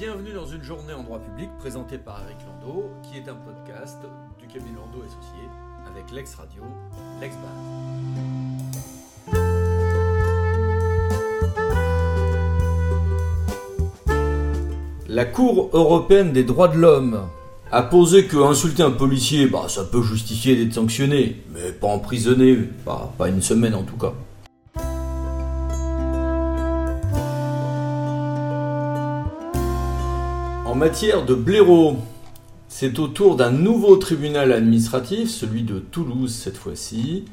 Bonne journée en droit public présenté par Eric Landau, qui est un podcast du cabinet Landau associé avec l'ex radio, l'ex La Cour européenne des droits de l'homme a posé que insulter un policier, bah, ça peut justifier d'être sanctionné, mais pas emprisonné, pas, pas une semaine en tout cas. En matière de blaireau, c'est au tour d'un nouveau tribunal administratif, celui de Toulouse cette fois-ci,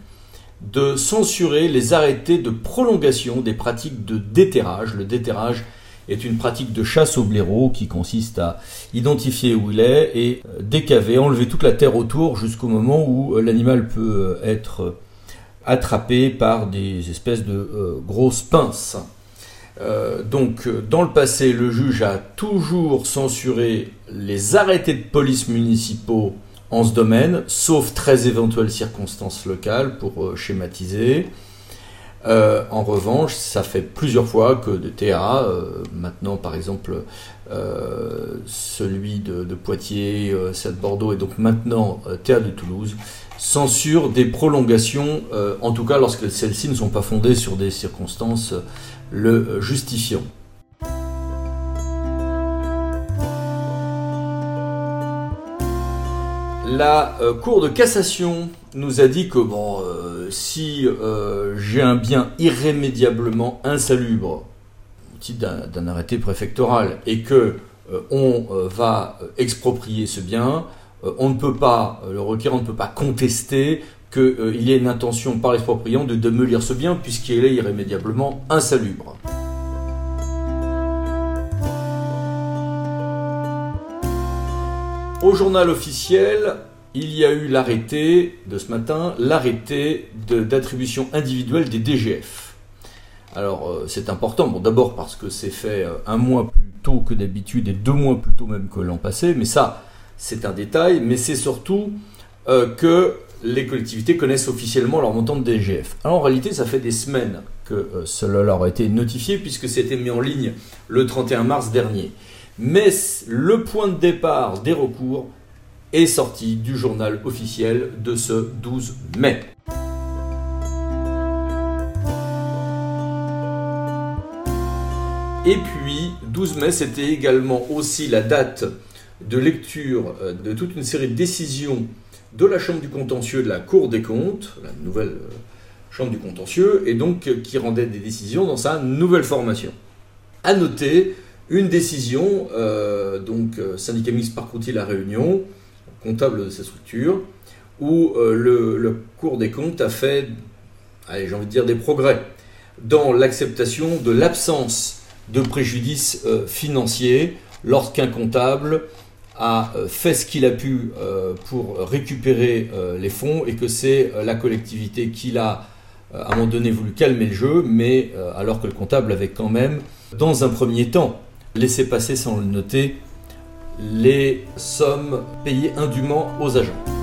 de censurer les arrêtés de prolongation des pratiques de déterrage. Le déterrage est une pratique de chasse au blaireau qui consiste à identifier où il est et euh, décaver, enlever toute la terre autour jusqu'au moment où euh, l'animal peut euh, être attrapé par des espèces de grosses pinces. Euh, donc, euh, dans le passé, le juge a toujours censuré les arrêtés de police municipaux en ce domaine, sauf très éventuelles circonstances locales pour euh, schématiser. En revanche, ça fait plusieurs fois que de TA, maintenant par exemple celui de, Poitiers, celle de Bordeaux et donc maintenant TA de Toulouse, censure des prolongations, en tout cas lorsque celles-ci ne sont pas fondées sur des circonstances le justifiant. La euh, Cour de cassation nous a dit que bon, euh, si euh, j'ai un bien irrémédiablement insalubre, au titre d'un arrêté préfectoral, et que on va exproprier ce bien, on ne peut pas, le requérant ne peut pas contester qu'il y ait une intention par l'expropriant de démolir ce bien puisqu'il est irrémédiablement insalubre. Au journal officiel, il y a eu l'arrêté de ce matin, l'arrêté d'attribution individuelle des DGF. Alors euh, c'est important, bon d'abord parce que c'est fait euh, un mois plus tôt que d'habitude et deux mois plus tôt même que l'an passé, mais ça c'est un détail, mais c'est surtout euh, que les collectivités connaissent officiellement leur montant de DGF. Alors en réalité, ça fait des semaines que cela leur a été notifié puisque c'était mis en ligne le 31 mars dernier. Mais le point de départ des recours est sorti du journal officiel de ce 12 mai. Et puis, 12 mai, c'était également aussi la date de lecture euh, de toute une série de décisions de la Chambre du contentieux de la Cour des comptes, la nouvelle euh, Chambre du contentieux, et donc euh, qui rendait des décisions dans sa nouvelle formation. À noter une décision, donc syndicat mixte par La Réunion, comptable de sa structure, où le, Cour des comptes a fait, j'ai envie de dire, des progrès dans l'acceptation de l'absence de préjudice financier lorsqu'un comptable a euh, fait ce qu'il a pu euh, pour récupérer euh, les fonds et que c'est la collectivité qui l'a à un moment donné voulu calmer le jeu, mais alors que le comptable avait quand même, dans un premier temps, laissé passer sans le noter les sommes payées indûment aux agents.